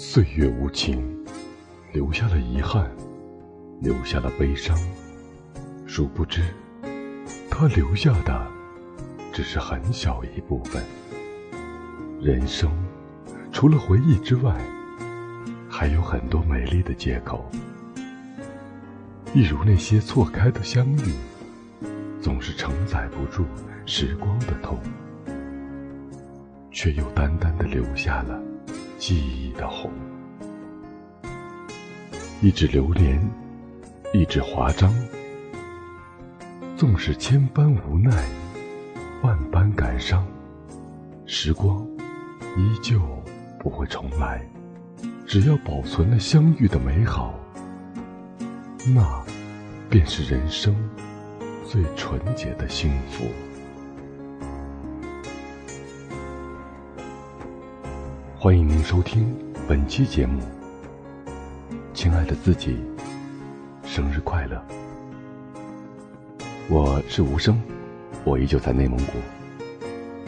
岁月无情，留下了遗憾，留下了悲伤。殊不知，他留下的只是很小一部分。人生除了回忆之外，还有很多美丽的借口。一如那些错开的相遇，总是承载不住时光的痛，却又淡淡的留下了。记忆的红，一纸流年，一纸华章。纵使千般无奈，万般感伤，时光依旧不会重来。只要保存了相遇的美好，那便是人生最纯洁的幸福。欢迎您收听本期节目，亲爱的自己，生日快乐！我是无声，我依旧在内蒙古，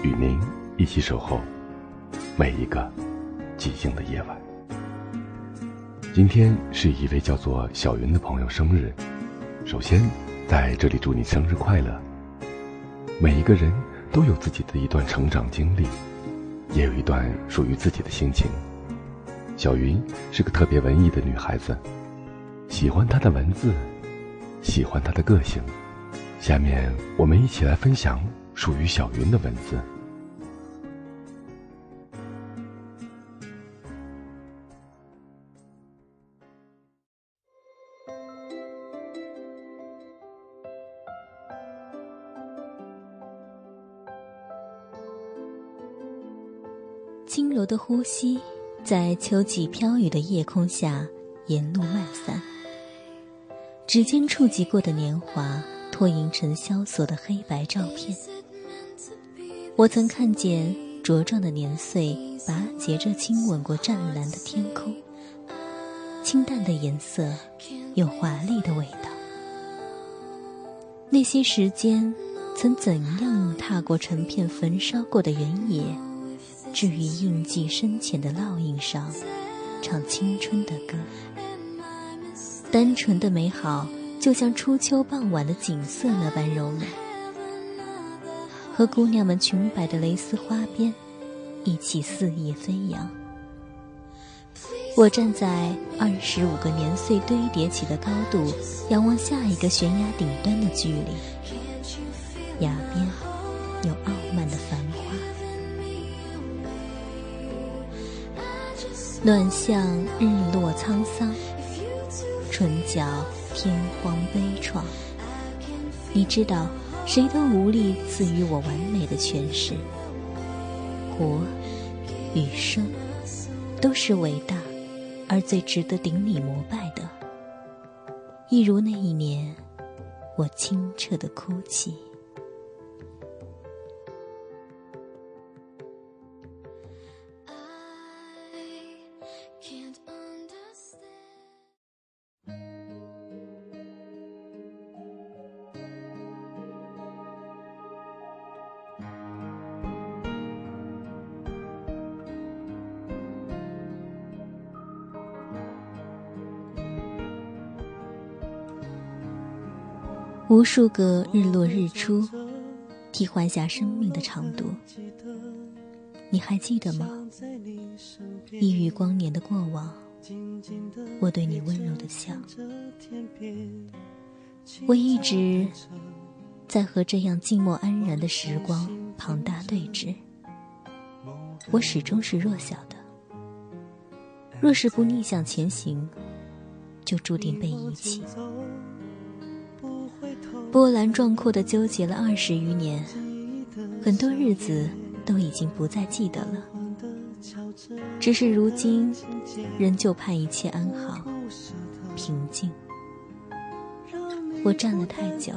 与您一起守候每一个寂静的夜晚。今天是一位叫做小云的朋友生日，首先在这里祝你生日快乐！每一个人都有自己的一段成长经历。也有一段属于自己的心情。小云是个特别文艺的女孩子，喜欢她的文字，喜欢她的个性。下面我们一起来分享属于小云的文字。的呼吸，在秋季飘雨的夜空下沿路漫散。指尖触及过的年华，脱影成萧索的黑白照片。我曾看见茁壮的年岁，拔节着亲吻过湛蓝的天空。清淡的颜色，有华丽的味道。那些时间，曾怎样踏过成片焚烧过的原野？置于印记深浅的烙印上，唱青春的歌。单纯的美好，就像初秋傍晚的景色那般柔美。和姑娘们裙摆的蕾丝花边，一起肆意飞扬。我站在二十五个年岁堆叠起的高度，仰望下一个悬崖顶端的距离。崖边暖向日落沧桑，唇角天荒悲怆。你知道，谁都无力赐予我完美的诠释。活与生，都是伟大而最值得顶礼膜拜的。一如那一年，我清澈的哭泣。无数个日落日出，替换下生命的长度。你还记得吗？一隅光年的过往，我对你温柔的笑。我一直在和这样静默安然的时光庞大对峙。我始终是弱小的，若是不逆向前行，就注定被遗弃。波澜壮阔的纠结了二十余年，很多日子都已经不再记得了。只是如今，仍旧盼一切安好、平静。我站了太久，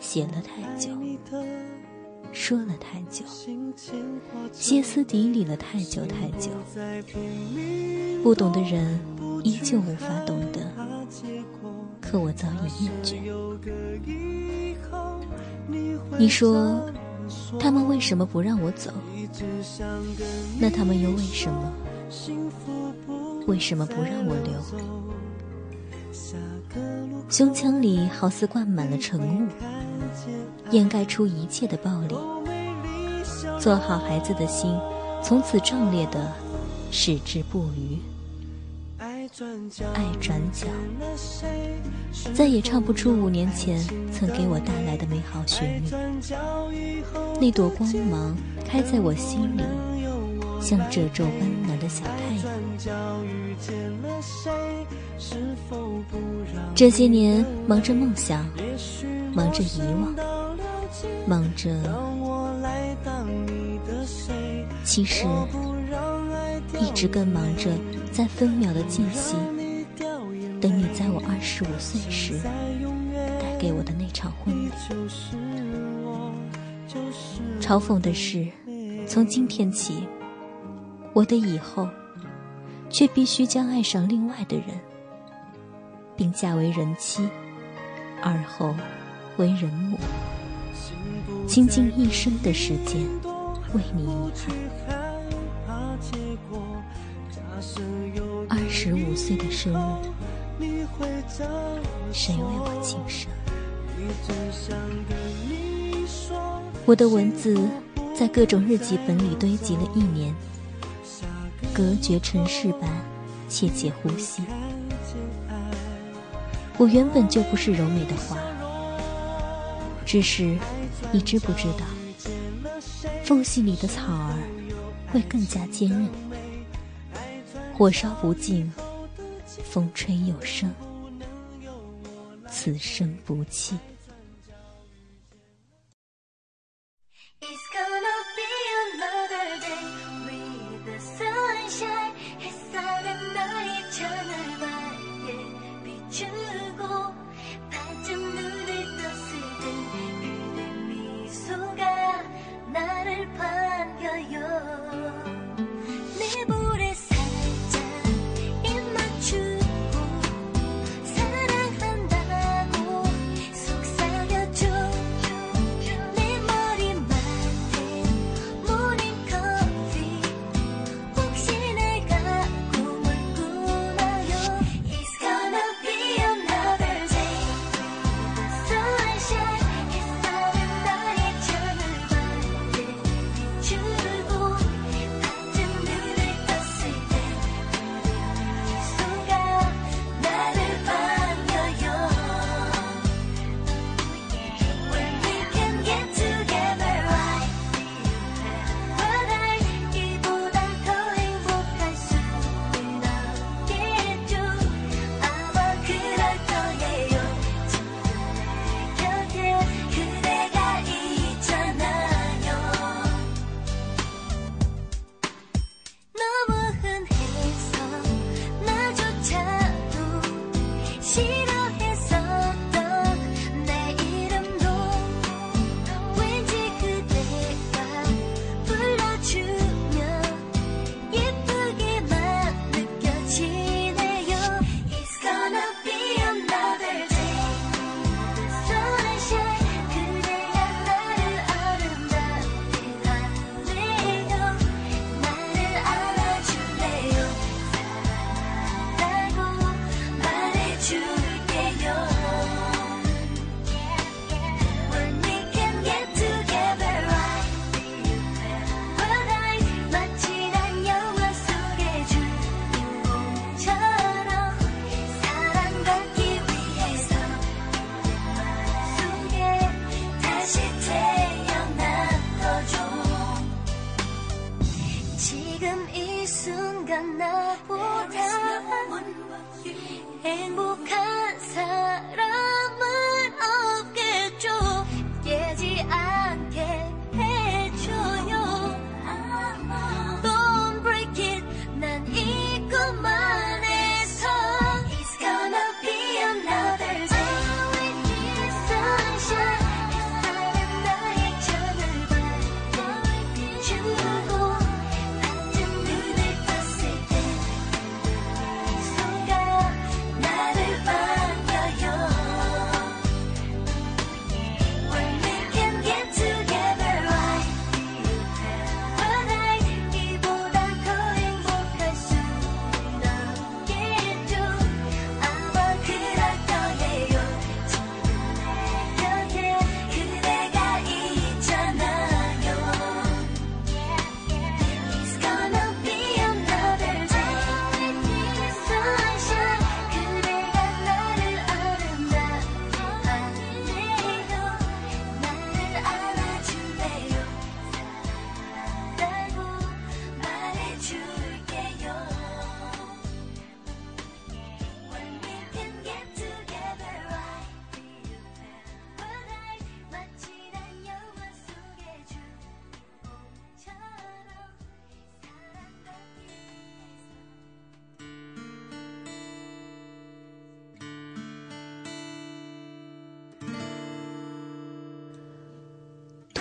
写了太久，说了太久，歇斯底里了太久太久。不懂的人依旧无法懂得。可我早已厌倦。你说，他们为什么不让我走？那他们又为什么为什么不让我留？胸腔里好似灌满了晨雾，掩盖出一切的暴力。做好孩子的心，从此壮烈的矢志不渝。爱转角，再也唱不出五年前曾给我带来的美好旋律。那朵光芒开在我心里，像褶皱斑斓的小太阳。这些年忙着梦想，忙着遗忘，忙着……其实一直更忙着。在分秒的间隙，等你在我二十五岁时带给我的那场婚礼。嘲讽的是，从今天起，我的以后却必须将爱上另外的人，并嫁为人妻，而后为人母，倾尽一生的时间为你遗憾。岁的生日，谁为我庆生？我的文字在各种日记本里堆积了一年，隔绝尘世般切切呼吸。我原本就不是柔美的花，只是你知不知道，缝隙里的草儿会更加坚韧。火烧不尽，风吹又生，此生不弃。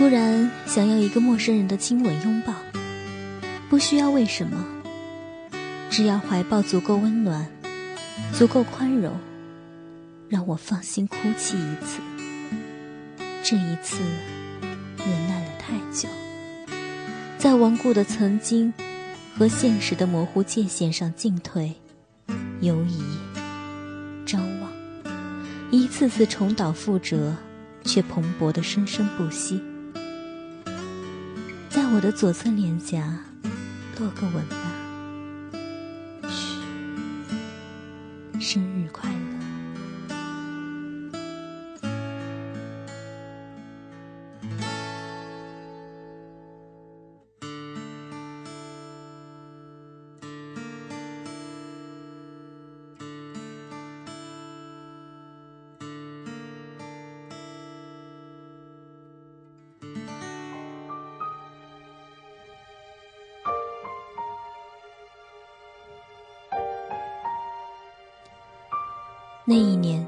突然想要一个陌生人的亲吻拥抱，不需要为什么，只要怀抱足够温暖，足够宽容，让我放心哭泣一次。这一次，忍耐了太久，在顽固的曾经和现实的模糊界限上进退、犹疑、张望，一次次重蹈覆辙，却蓬勃的生生不息。我的左侧脸颊落个吻吧，那一年，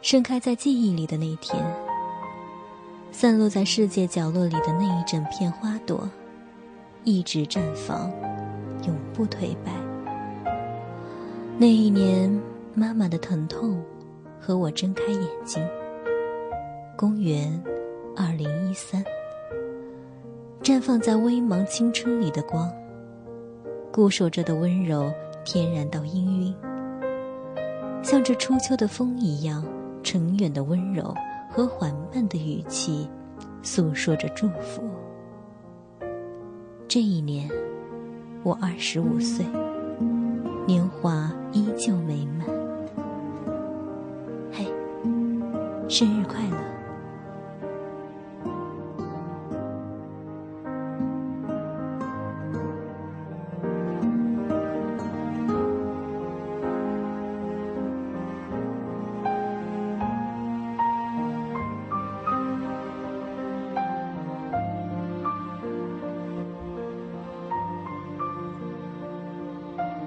盛开在记忆里的那一天，散落在世界角落里的那一整片花朵，一直绽放，永不颓败。那一年，妈妈的疼痛和我睁开眼睛。公元二零一三，绽放在微茫青春里的光，固守着的温柔，天然到氤氲。像这初秋的风一样，沉远的温柔和缓慢的语气，诉说着祝福。这一年，我二十五岁，年华依旧美满。嘿，生日快乐！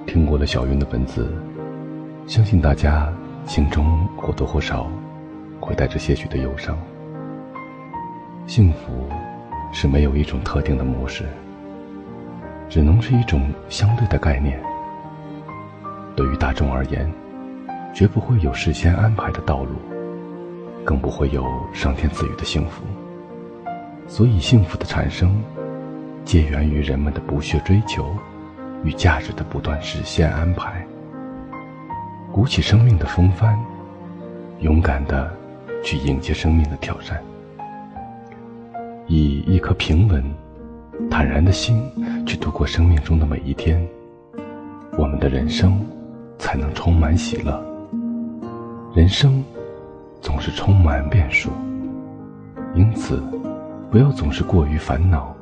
听过了小云的文字，相信大家心中或多或少会带着些许的忧伤。幸福是没有一种特定的模式，只能是一种相对的概念。对于大众而言，绝不会有事先安排的道路，更不会有上天赐予的幸福。所以，幸福的产生，皆源于人们的不懈追求。与价值的不断实现安排，鼓起生命的风帆，勇敢的去迎接生命的挑战，以一颗平稳、坦然的心去度过生命中的每一天，我们的人生才能充满喜乐。人生总是充满变数，因此不要总是过于烦恼，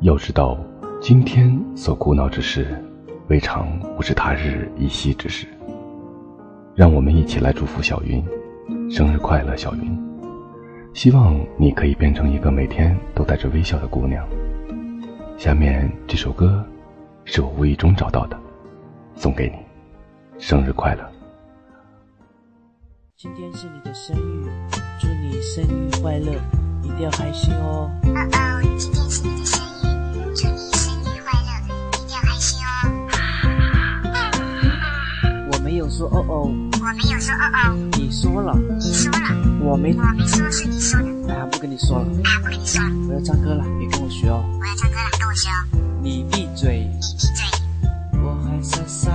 要知道。今天所苦恼之事，未尝不是他日一夕之事。让我们一起来祝福小云，生日快乐，小云！希望你可以变成一个每天都带着微笑的姑娘。下面这首歌，是我无意中找到的，送给你，生日快乐！今天是你的生日，祝你生日快乐，一定要开心哦！哦哦，今天是你的生日，祝你。说哦哦，我没有说哦哦，你说了，你说了，我没，我没说是你说的，哎，不跟你说了，哎，不跟你说。了，我要唱歌了，别跟我学哦，我要唱歌了，跟我学哦，你闭嘴，你闭嘴，我还傻傻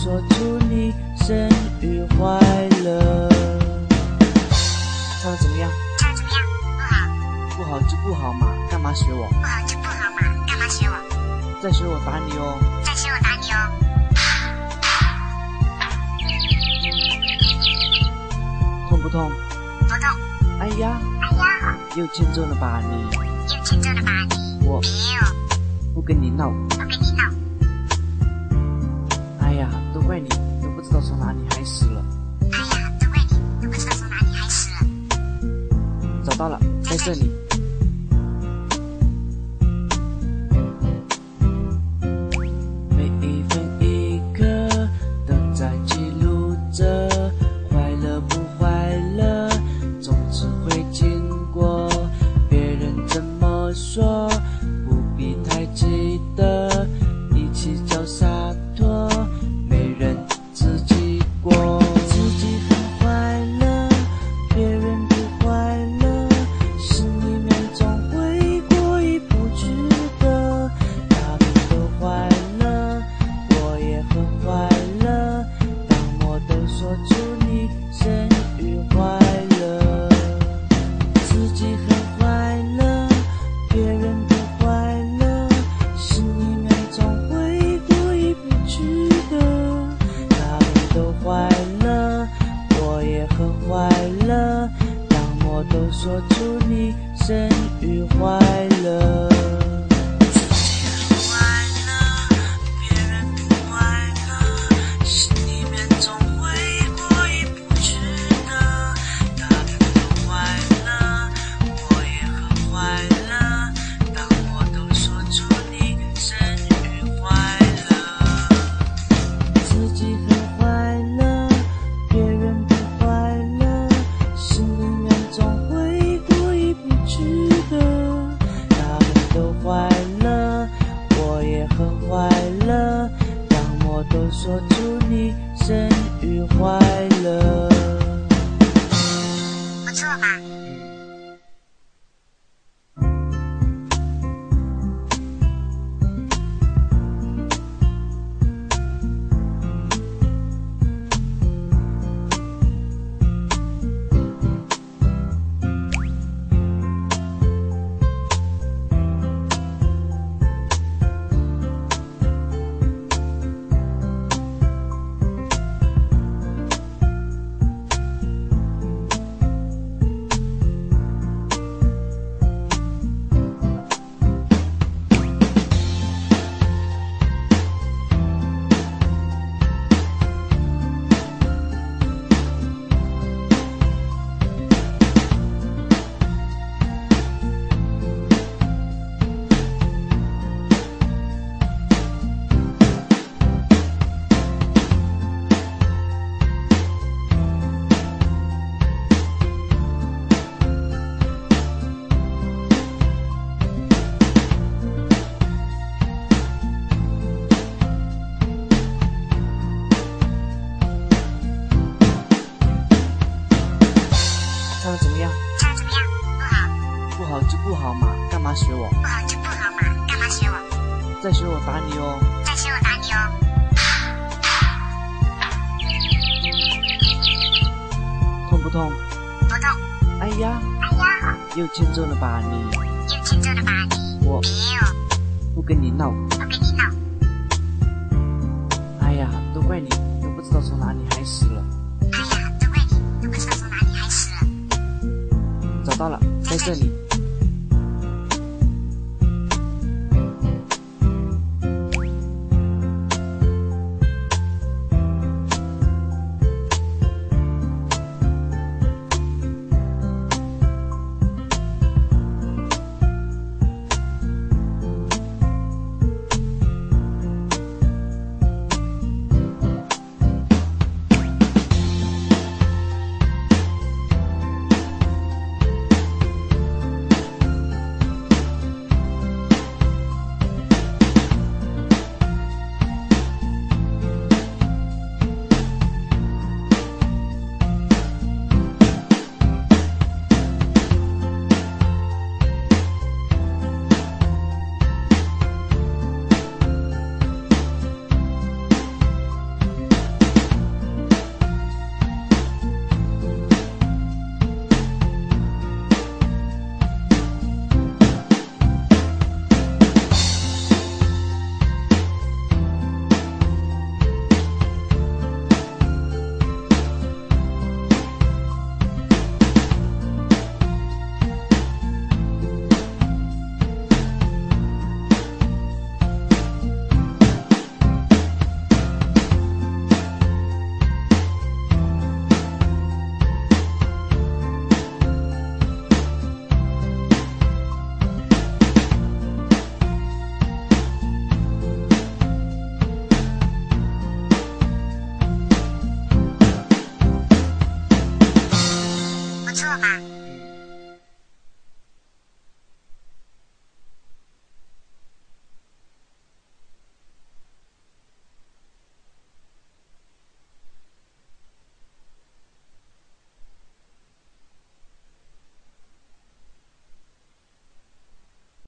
说祝你生日快乐。唱的怎么样？唱的怎么样？不好。不好就不好嘛，干嘛学我？不好就不好嘛，干嘛学我？再学我打你哦。再学我打你哦。痛不痛？不痛。哎呀。哎呀。又欠揍了吧你？又欠揍了吧你？我没有。不跟你闹。不跟你闹。都怪你，都不知道从哪里开始了。哎呀，都怪你，都不知道从哪里开始了。找到了，在这里。呀，又欠揍了吧你？又欠揍了吧你？我没有，不跟你闹。不跟你闹。哎呀，都怪你，都不知道从哪里开始了。哎呀，都怪你，都不知道从哪里开始了。找到了，在这里。